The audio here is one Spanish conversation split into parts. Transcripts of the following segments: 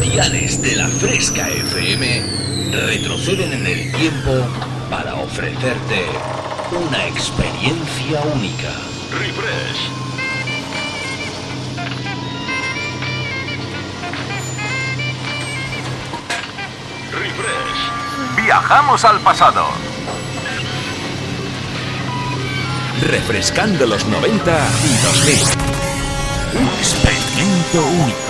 diales de la Fresca FM retroceden en el tiempo para ofrecerte una experiencia única. Refresh. Refresh. Viajamos al pasado. Refrescando los 90 y 2000. Un experimento único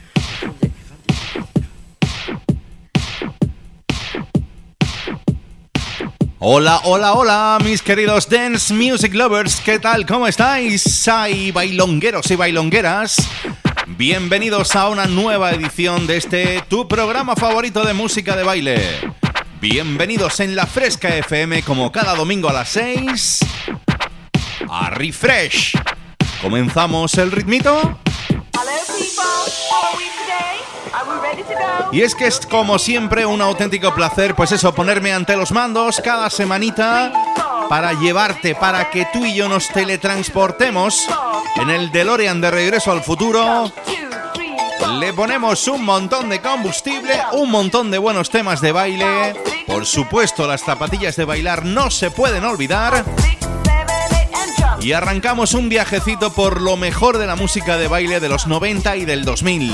Hola, hola, hola, mis queridos Dance Music Lovers, ¿qué tal? ¿Cómo estáis? Hay bailongueros y bailongueras. Bienvenidos a una nueva edición de este tu programa favorito de música de baile. Bienvenidos en la Fresca FM como cada domingo a las 6 a Refresh. ¿Comenzamos el ritmito? Y es que es como siempre un auténtico placer, pues eso, ponerme ante los mandos cada semanita para llevarte, para que tú y yo nos teletransportemos en el DeLorean de regreso al futuro. Le ponemos un montón de combustible, un montón de buenos temas de baile. Por supuesto, las zapatillas de bailar no se pueden olvidar. Y arrancamos un viajecito por lo mejor de la música de baile de los 90 y del 2000.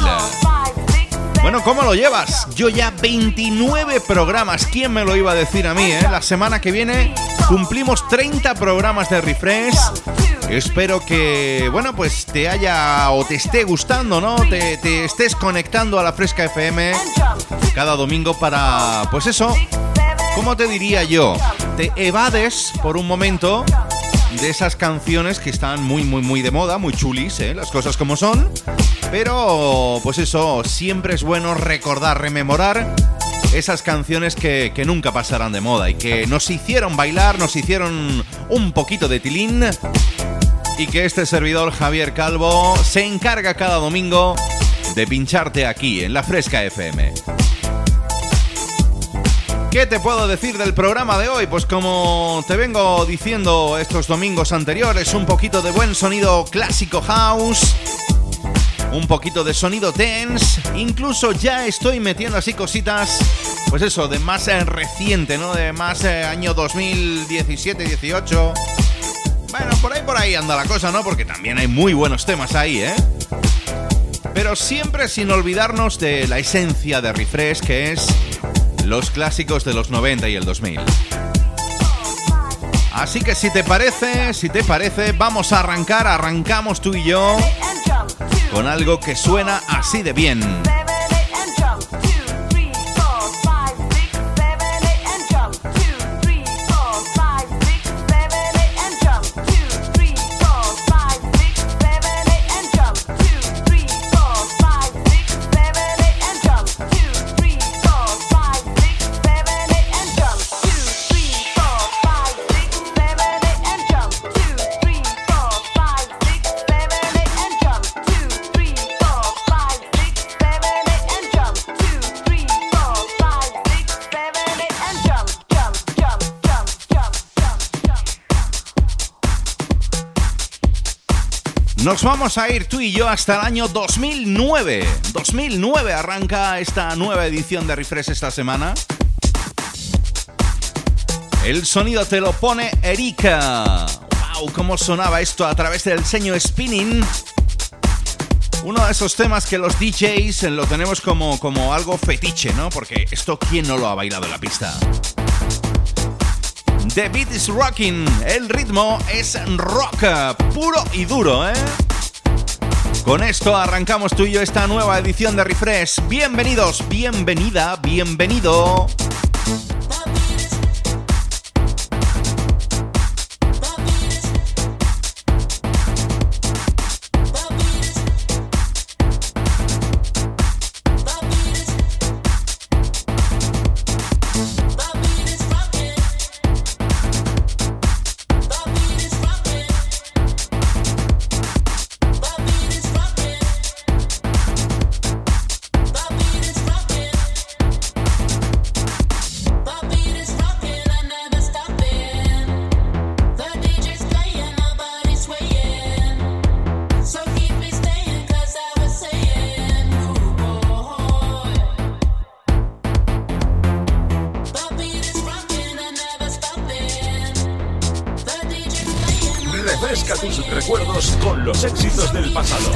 Bueno, ¿cómo lo llevas? Yo ya 29 programas, ¿quién me lo iba a decir a mí? Eh? La semana que viene cumplimos 30 programas de refresh. Espero que, bueno, pues te haya o te esté gustando, ¿no? Te, te estés conectando a la Fresca FM cada domingo para, pues eso, ¿cómo te diría yo? Te evades por un momento de esas canciones que están muy, muy, muy de moda, muy chulis, ¿eh? las cosas como son. Pero, pues eso, siempre es bueno recordar, rememorar esas canciones que, que nunca pasarán de moda y que nos hicieron bailar, nos hicieron un poquito de tilín. Y que este servidor Javier Calvo se encarga cada domingo de pincharte aquí en la Fresca FM. ¿Qué te puedo decir del programa de hoy? Pues como te vengo diciendo estos domingos anteriores, un poquito de buen sonido clásico house, un poquito de sonido dance, incluso ya estoy metiendo así cositas, pues eso, de más eh, reciente, ¿no? De más eh, año 2017-18. Bueno, por ahí, por ahí anda la cosa, ¿no? Porque también hay muy buenos temas ahí, ¿eh? Pero siempre sin olvidarnos de la esencia de Refresh, que es los clásicos de los 90 y el 2000. Así que si te parece, si te parece, vamos a arrancar, arrancamos tú y yo con algo que suena así de bien. Nos vamos a ir tú y yo hasta el año 2009. 2009 arranca esta nueva edición de Refresh esta semana. El sonido te lo pone Erika. ¡Wow! ¿Cómo sonaba esto a través del sello Spinning? Uno de esos temas que los DJs lo tenemos como, como algo fetiche, ¿no? Porque esto, ¿quién no lo ha bailado en la pista? The beat is rocking. El ritmo es rock, puro y duro, ¿eh? Con esto arrancamos tú y yo esta nueva edición de Refresh. Bienvenidos, bienvenida, bienvenido. tus recuerdos con los éxitos del pasado.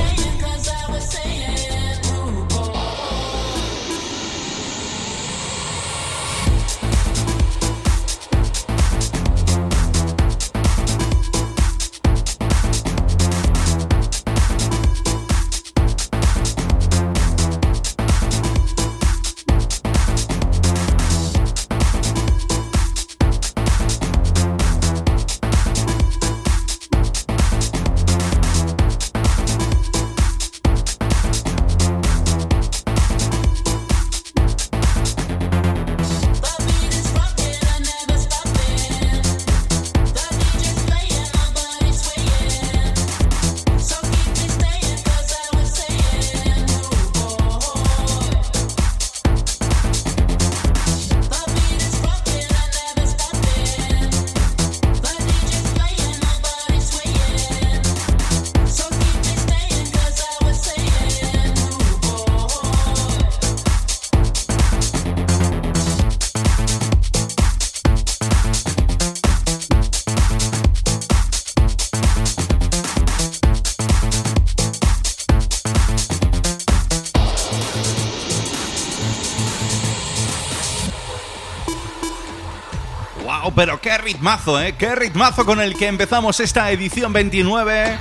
Pero qué ritmazo, ¿eh? Qué ritmazo con el que empezamos esta edición 29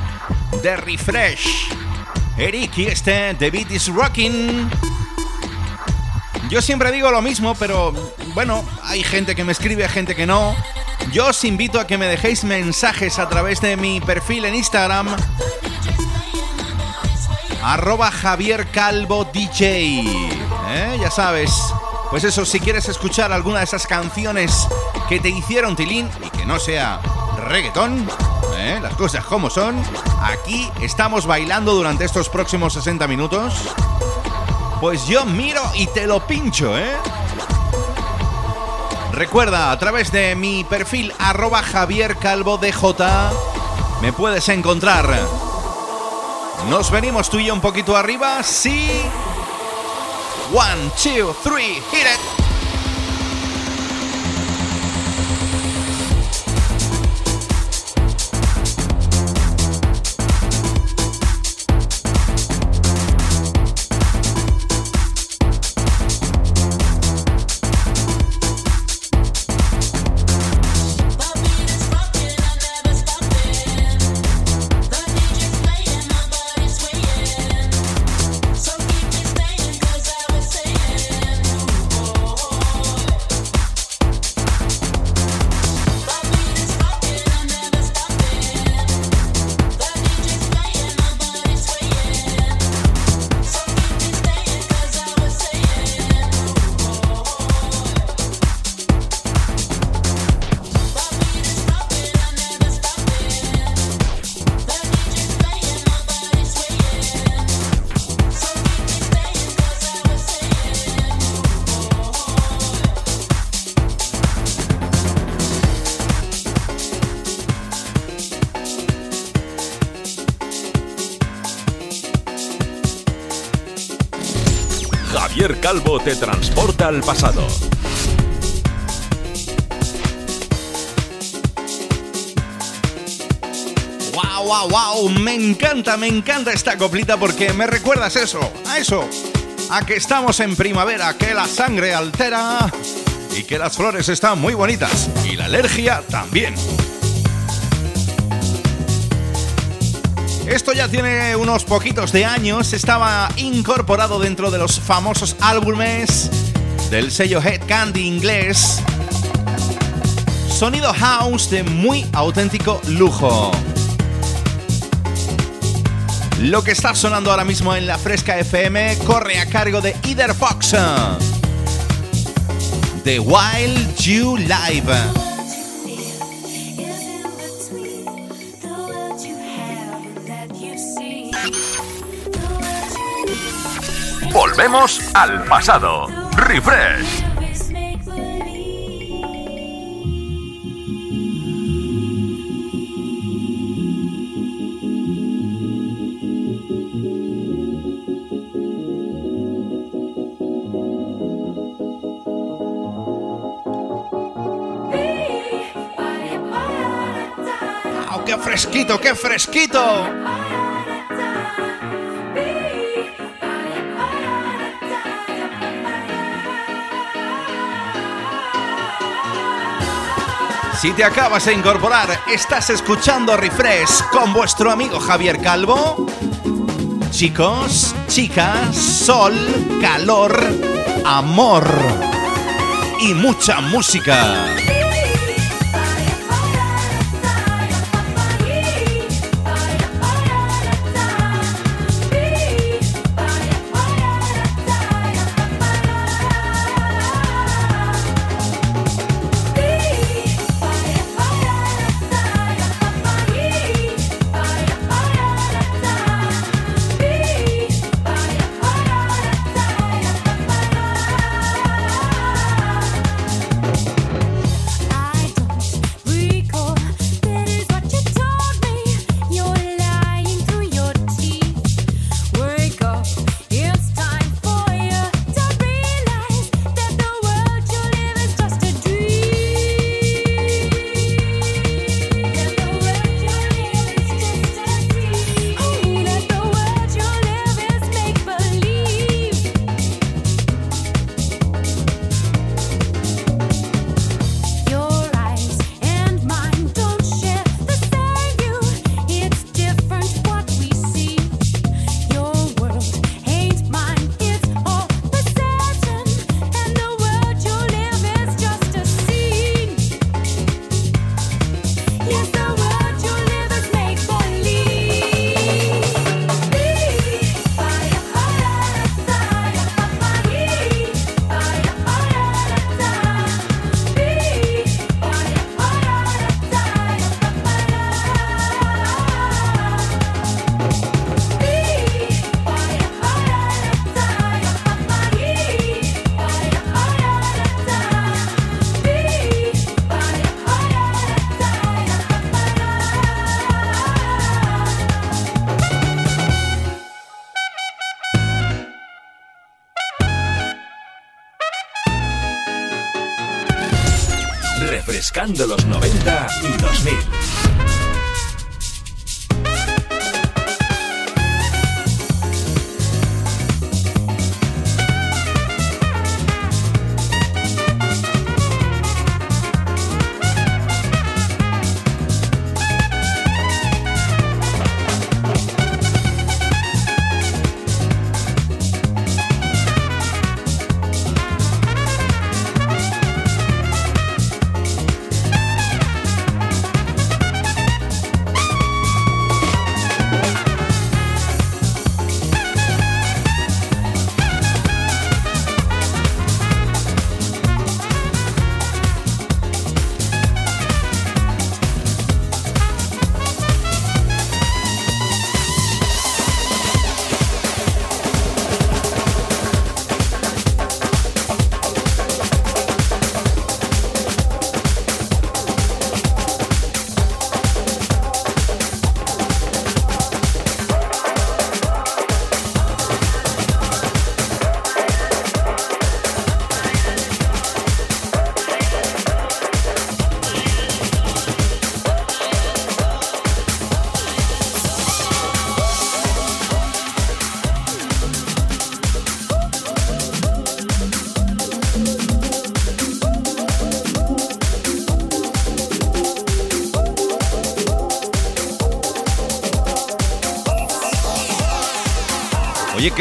de Refresh. Eric y este, The Beat is Rocking. Yo siempre digo lo mismo, pero bueno, hay gente que me escribe, gente que no. Yo os invito a que me dejéis mensajes a través de mi perfil en Instagram. Arroba Javier Calvo DJ. ¿Eh? Ya sabes. Pues eso, si quieres escuchar alguna de esas canciones que te hicieron tilín y que no sea reggaetón, ¿eh? las cosas como son, aquí estamos bailando durante estos próximos 60 minutos. Pues yo miro y te lo pincho, ¿eh? Recuerda, a través de mi perfil arroba Javier Calvo DJ, me puedes encontrar. Nos venimos tú y yo un poquito arriba, sí. One, two, three, hit it. Calvo te transporta al pasado. ¡Wow, wow, wow! Me encanta, me encanta esta coplita porque me recuerdas eso, a eso, a que estamos en primavera, que la sangre altera y que las flores están muy bonitas y la alergia también. Esto ya tiene unos poquitos de años, estaba incorporado dentro de los famosos álbumes del sello Head Candy inglés. Sonido house de muy auténtico lujo. Lo que está sonando ahora mismo en la Fresca FM corre a cargo de Either Fox. The Wild You Live. Volvemos al pasado. Refresh. ¡Qué fresquito, qué fresquito! Si te acabas de incorporar, estás escuchando Refresh con vuestro amigo Javier Calvo. Chicos, chicas, sol, calor, amor y mucha música. Refrescando los 90 y 2000.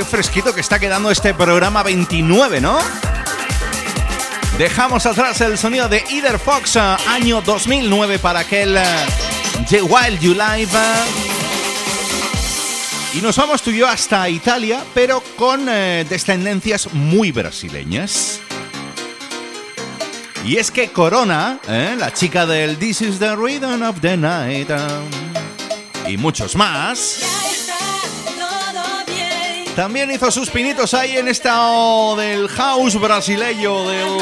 Fresquito que está quedando este programa 29, ¿no? Dejamos atrás el sonido de Either Fox, eh, año 2009, para aquel eh, The Wild You Live. Y nos vamos tú y yo hasta Italia, pero con eh, descendencias muy brasileñas. Y es que Corona, la chica del This is the Rhythm of the Night, y muchos más, también hizo sus pinitos ahí en esta del house brasileño, del,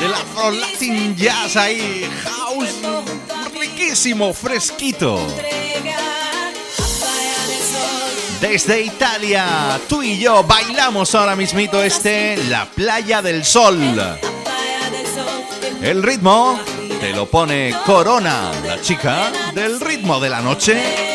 del afro latin jazz ahí, house riquísimo, fresquito. Desde Italia, tú y yo bailamos ahora mismito este La Playa del Sol. El ritmo te lo pone Corona, la chica del ritmo de la noche.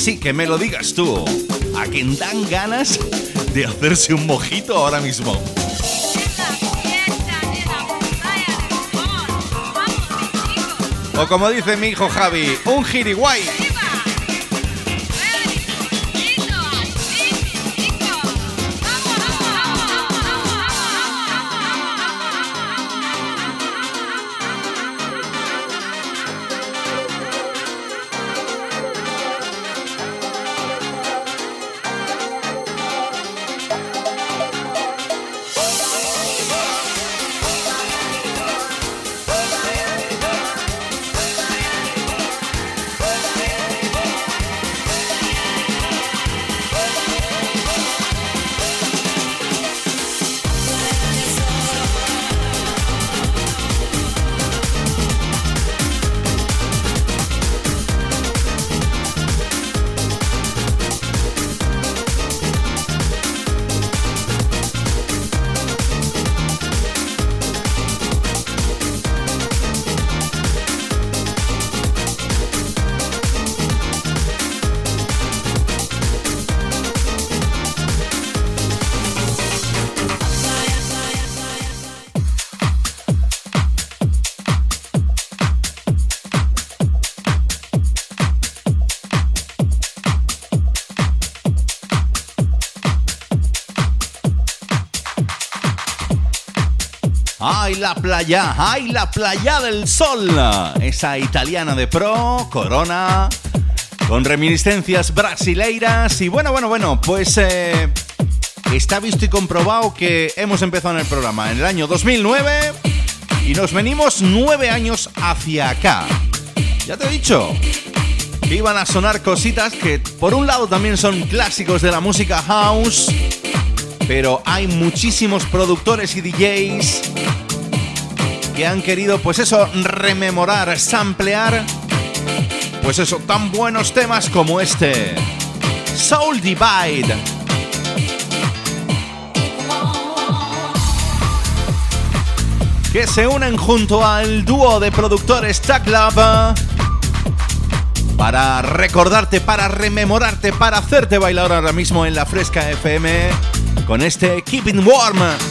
Sí, que me lo digas tú. A quien dan ganas de hacerse un mojito ahora mismo. O como dice mi hijo Javi, un giriguay. La playa! ¡Ay, la playa del sol! Esa italiana de pro, Corona, con reminiscencias brasileiras. Y bueno, bueno, bueno, pues eh, está visto y comprobado que hemos empezado en el programa en el año 2009 y nos venimos nueve años hacia acá. Ya te he dicho que iban a sonar cositas que por un lado también son clásicos de la música house, pero hay muchísimos productores y DJs que han querido pues eso rememorar, samplear pues eso tan buenos temas como este Soul Divide que se unen junto al dúo de productores Tag Lab para recordarte, para rememorarte, para hacerte bailar ahora mismo en la Fresca FM con este Keeping Warm.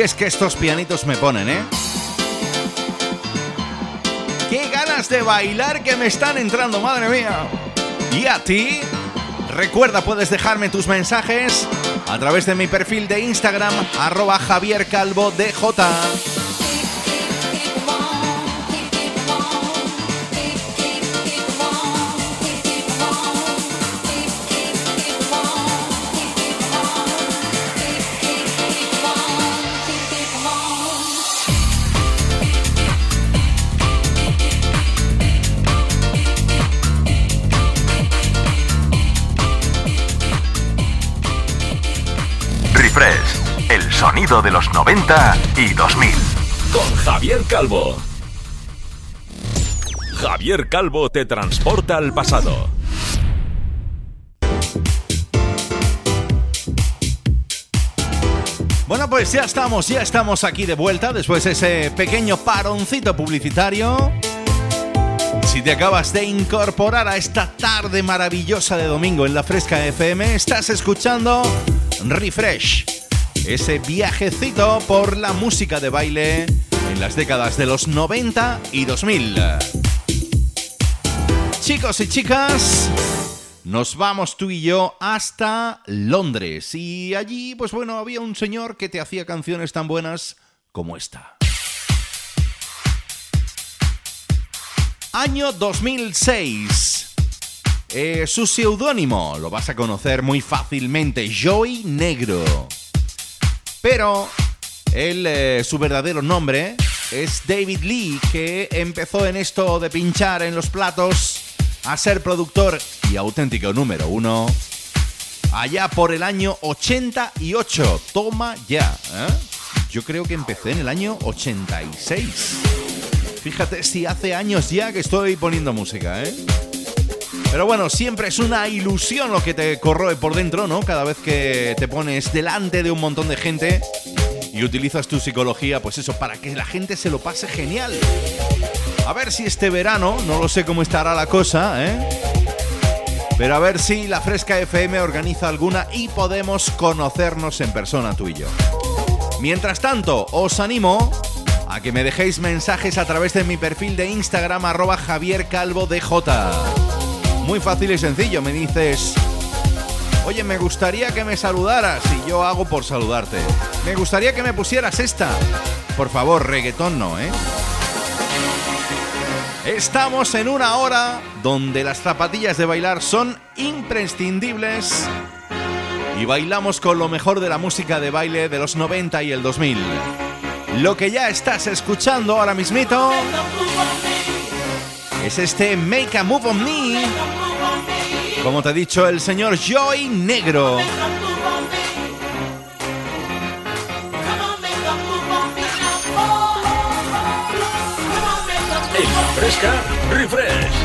Es que estos pianitos me ponen, ¿eh? ¡Qué ganas de bailar que me están entrando, madre mía! ¿Y a ti? Recuerda, puedes dejarme tus mensajes a través de mi perfil de Instagram, arroba Javier Calvo. Sonido de los 90 y 2000. Con Javier Calvo. Javier Calvo te transporta al pasado. Bueno, pues ya estamos, ya estamos aquí de vuelta después de ese pequeño paroncito publicitario. Si te acabas de incorporar a esta tarde maravillosa de domingo en la Fresca FM, estás escuchando Refresh ese viajecito por la música de baile en las décadas de los 90 y 2000. Chicos y chicas, nos vamos tú y yo hasta Londres y allí, pues bueno, había un señor que te hacía canciones tan buenas como esta. Año 2006. Eh, su seudónimo lo vas a conocer muy fácilmente, Joey Negro. Pero eh, su verdadero nombre es David Lee, que empezó en esto de pinchar en los platos a ser productor y auténtico número uno allá por el año 88. Toma ya. ¿eh? Yo creo que empecé en el año 86. Fíjate si hace años ya que estoy poniendo música, ¿eh? Pero bueno, siempre es una ilusión lo que te corroe por dentro, ¿no? Cada vez que te pones delante de un montón de gente y utilizas tu psicología, pues eso, para que la gente se lo pase genial. A ver si este verano, no lo sé cómo estará la cosa, ¿eh? Pero a ver si la Fresca FM organiza alguna y podemos conocernos en persona tú y yo. Mientras tanto, os animo a que me dejéis mensajes a través de mi perfil de Instagram arroba Javier Calvo DJ. Muy fácil y sencillo, me dices, oye, me gustaría que me saludaras y yo hago por saludarte. Me gustaría que me pusieras esta. Por favor, reggaetón no, ¿eh? Estamos en una hora donde las zapatillas de bailar son imprescindibles y bailamos con lo mejor de la música de baile de los 90 y el 2000. Lo que ya estás escuchando ahora mismito es este Make a Move on Me. Como te he dicho, el señor Joy Negro. Fresca Refresh.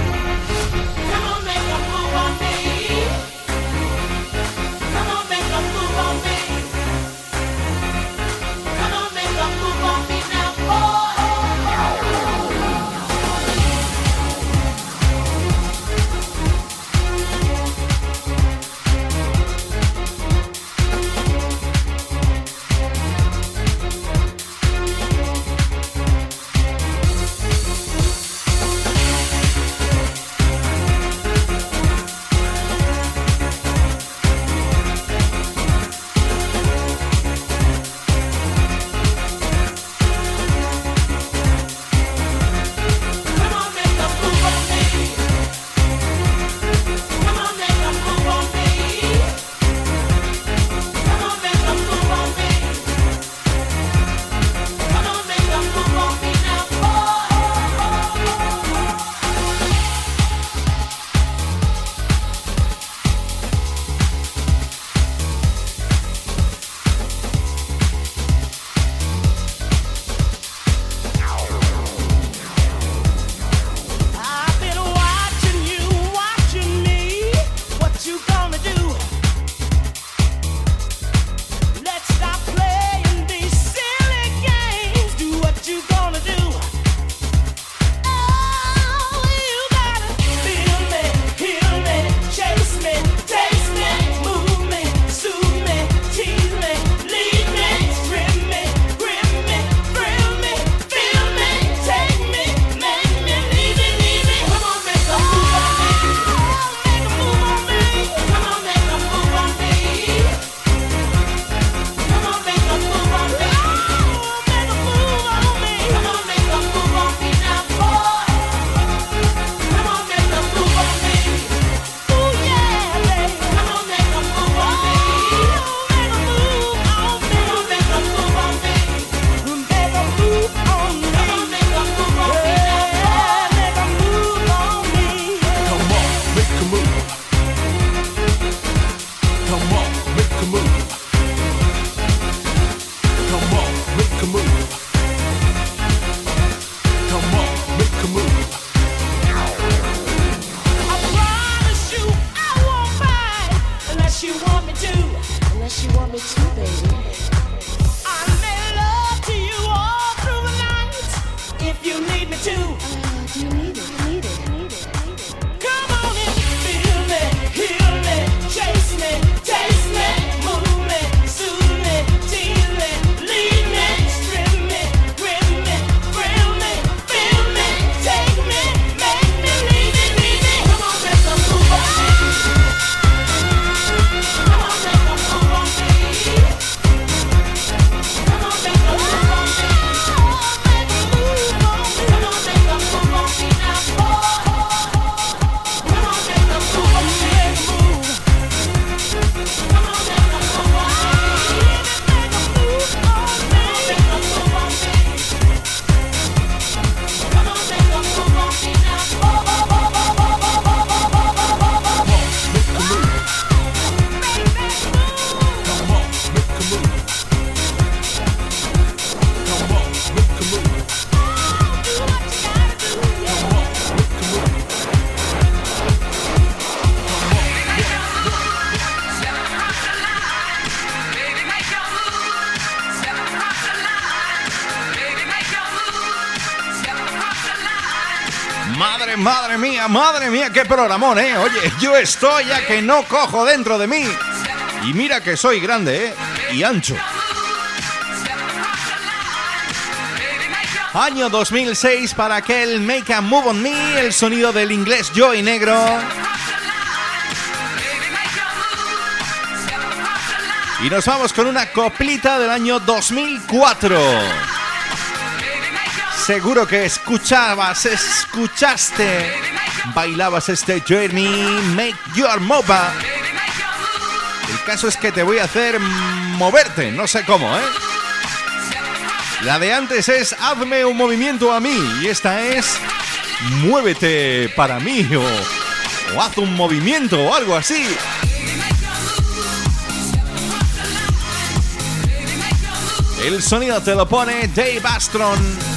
Madre mía, qué programón, ¿eh? Oye, yo estoy ya que no cojo dentro de mí. Y mira que soy grande, ¿eh? Y ancho. Año 2006 para aquel Make a Move on Me, el sonido del inglés Joy Negro. Y nos vamos con una coplita del año 2004. Seguro que escuchabas, escuchaste, bailabas este Journey, Make Your Mova. El caso es que te voy a hacer moverte, no sé cómo, ¿eh? La de antes es Hazme un movimiento a mí y esta es Muévete para mí o, o haz un movimiento o algo así. El sonido te lo pone Dave Astron.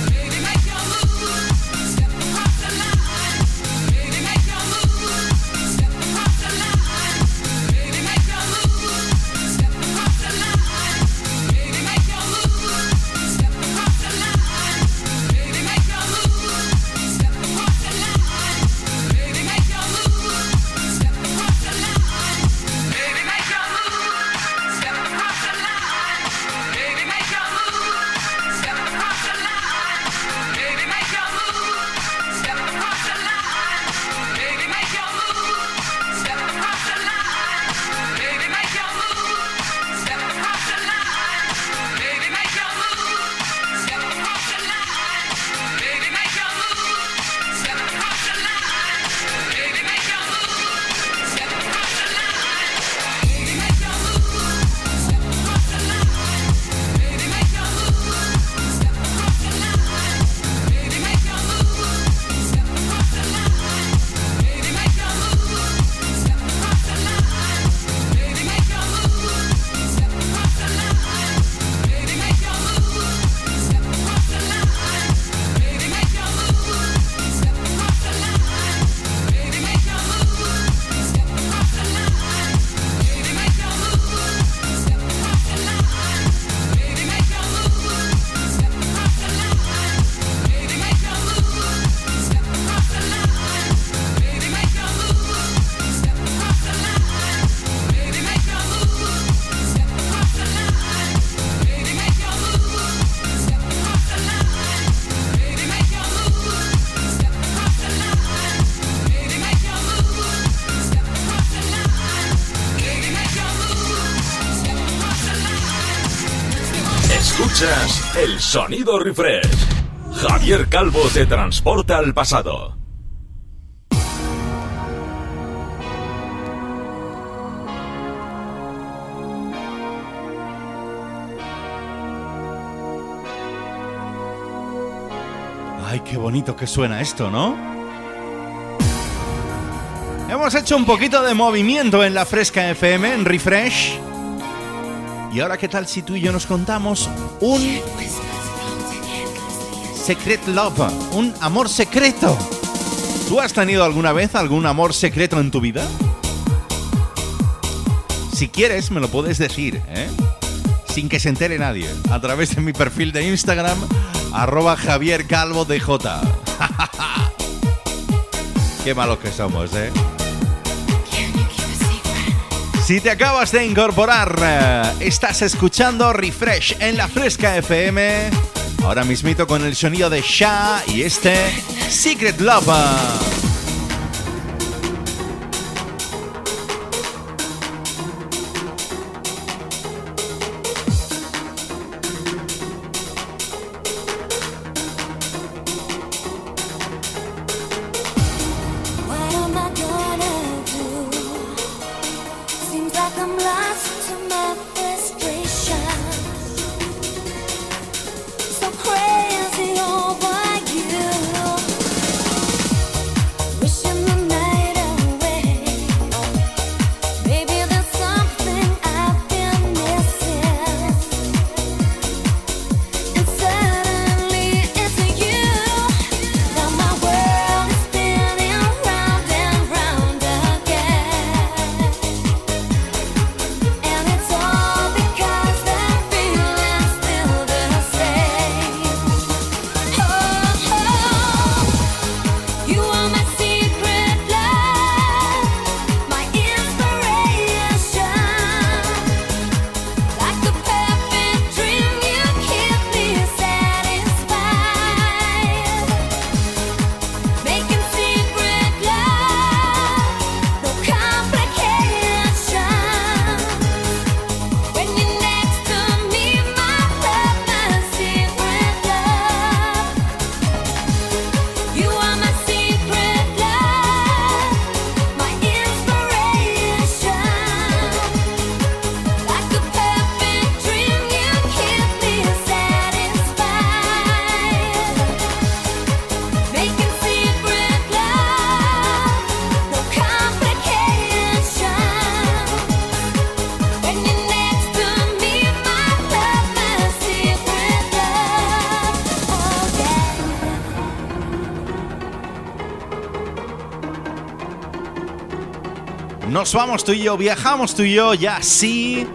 El sonido refresh. Javier Calvo te transporta al pasado. Ay, qué bonito que suena esto, ¿no? Hemos hecho un poquito de movimiento en la Fresca FM, en Refresh. Y ahora, ¿qué tal si tú y yo nos contamos un secret love, un amor secreto? ¿Tú has tenido alguna vez algún amor secreto en tu vida? Si quieres, me lo puedes decir, ¿eh? Sin que se entere nadie, a través de mi perfil de Instagram, arroba Javier Calvo DJ. Qué malos que somos, ¿eh? Si te acabas de incorporar, eh, estás escuchando Refresh en la Fresca FM. Ahora mismito con el sonido de Sha y este Secret Lover. Nos vamos tú y yo, viajamos tú y yo, ya sí.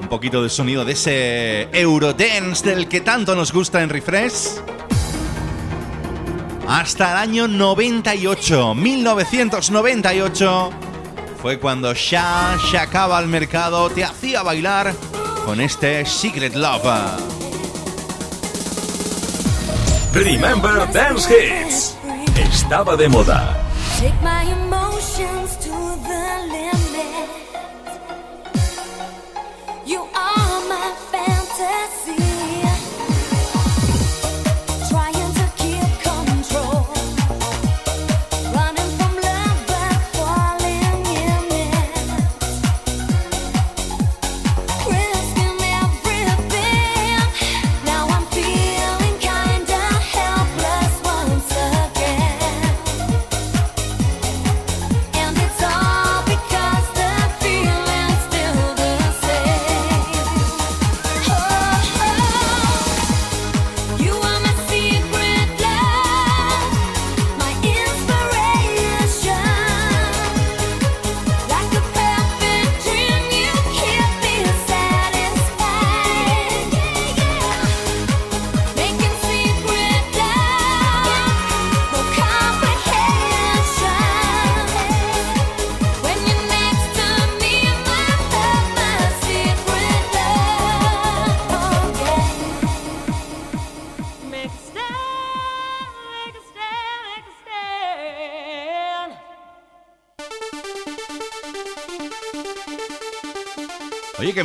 Un poquito de sonido de ese Eurodance del que tanto nos gusta en Refresh. Hasta el año 98, 1998, fue cuando Sha sacaba al mercado, te hacía bailar con este Secret Love. Remember Dance Hits. Estaba de moda.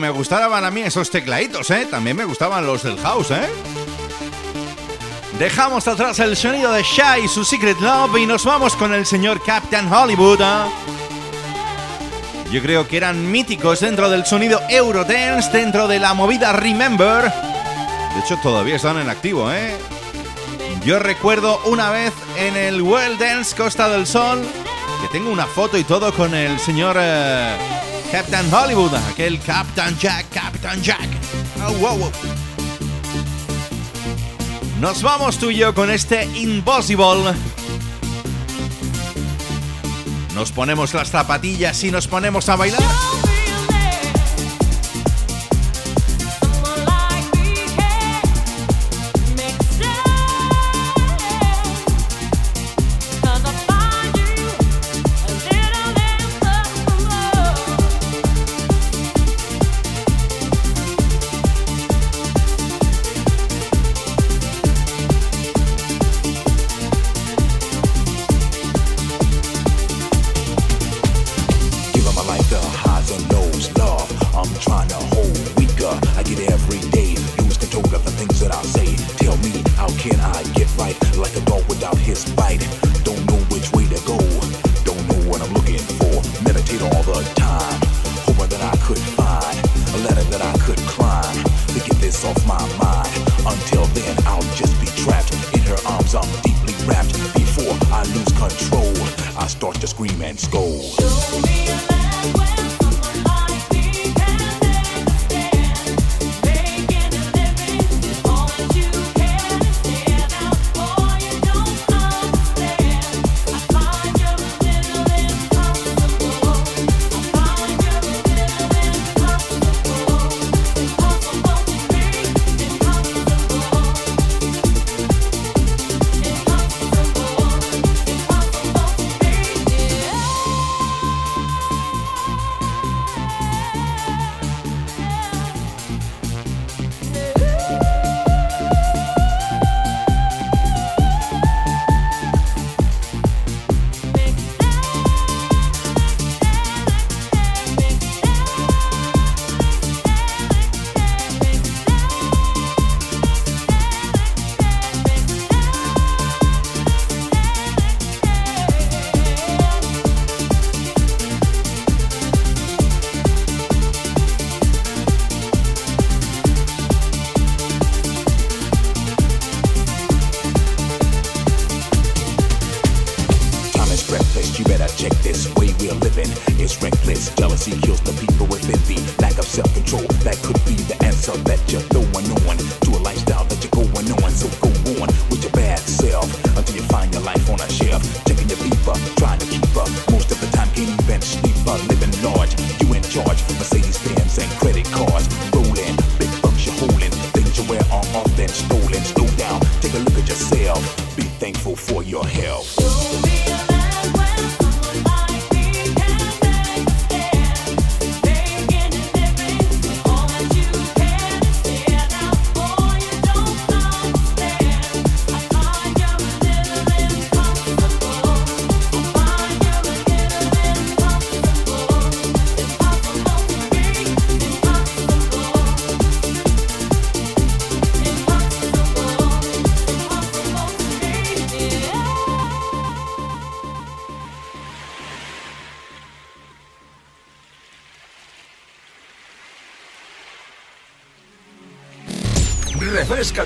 Me gustaban a mí esos tecladitos, ¿eh? También me gustaban los del house, ¿eh? Dejamos atrás el sonido de Shy y su Secret Love y nos vamos con el señor Captain Hollywood. ¿eh? Yo creo que eran míticos dentro del sonido Eurodance, dentro de la movida Remember. De hecho, todavía están en activo, ¿eh? Yo recuerdo una vez en el World Dance Costa del Sol que tengo una foto y todo con el señor... Eh, Captain Hollywood, aquel Captain Jack, Captain Jack. Oh, wow, wow. Nos vamos tú y yo con este Impossible. Nos ponemos las zapatillas y nos ponemos a bailar.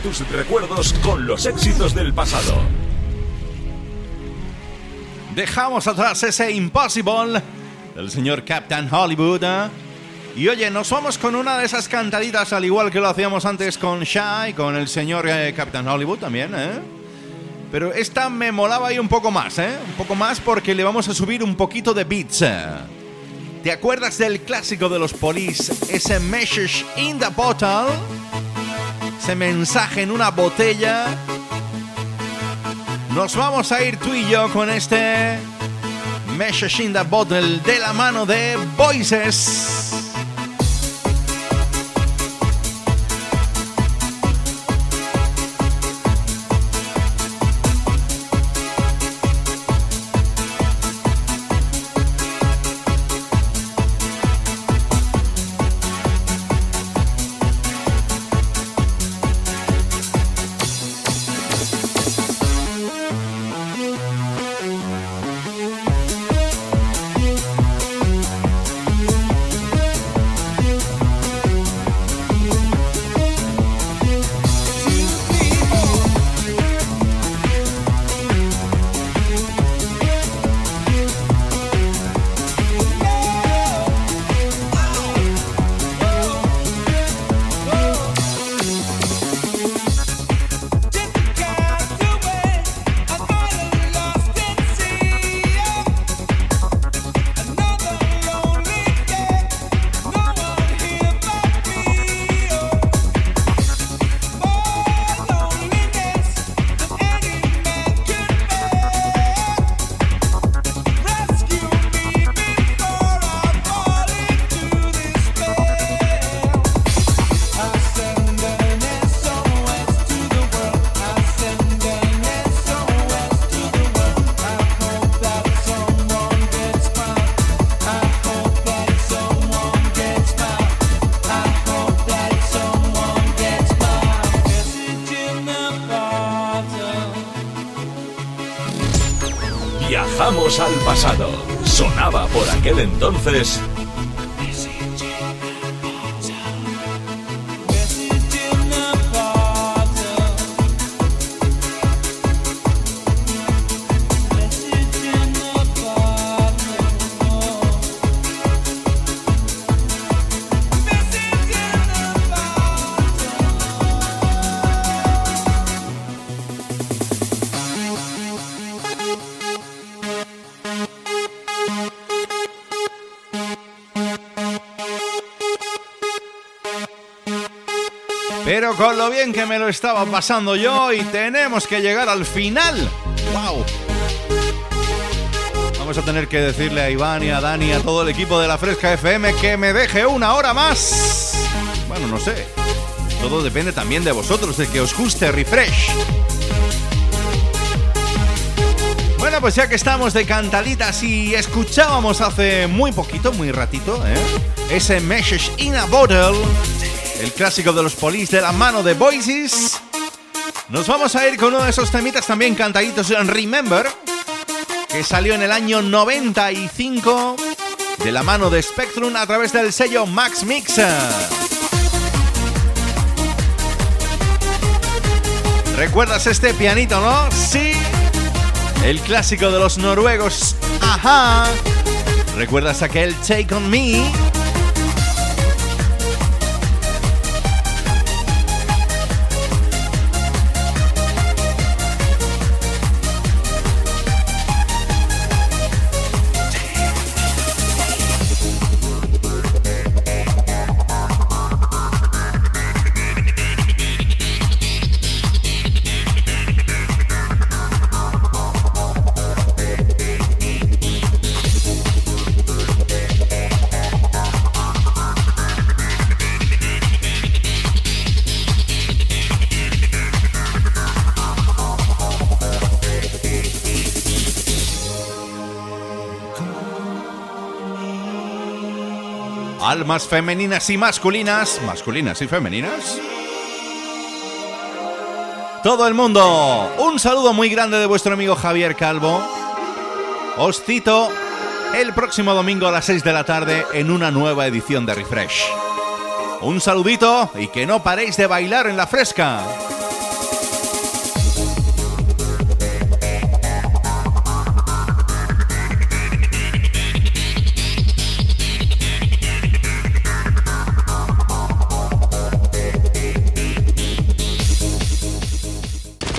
Tus recuerdos con los éxitos del pasado. Dejamos atrás ese Impossible del señor Captain Hollywood. ¿eh? Y oye, nos vamos con una de esas cantaditas al igual que lo hacíamos antes con Shy, con el señor eh, Captain Hollywood también, ¿eh? Pero esta me molaba ahí un poco más, ¿eh? Un poco más porque le vamos a subir un poquito de beats. ¿Te acuerdas del clásico de los polis, ese Message in the Bottle? Ese mensaje en una botella. Nos vamos a ir tú y yo con este Message in Bottle de la mano de Voices. Pero con lo bien que me lo estaba pasando yo y tenemos que llegar al final. ¡Wow! Vamos a tener que decirle a Iván y a Dani y a todo el equipo de la Fresca FM que me deje una hora más. Bueno, no sé. Todo depende también de vosotros, de que os guste Refresh. Bueno, pues ya que estamos de cantalitas y escuchábamos hace muy poquito, muy ratito, ¿eh? ese Message in a Bottle el clásico de los polis de la mano de Voices. Nos vamos a ir con uno de esos temitas también cantaditos en Remember, que salió en el año 95 de la mano de Spectrum a través del sello Max Mixer. ¿Recuerdas este pianito, no? Sí. El clásico de los noruegos. Ajá. ¿Recuerdas aquel Take on Me? Almas femeninas y masculinas, masculinas y femeninas. Todo el mundo, un saludo muy grande de vuestro amigo Javier Calvo. Os cito el próximo domingo a las 6 de la tarde en una nueva edición de Refresh. Un saludito y que no paréis de bailar en la fresca.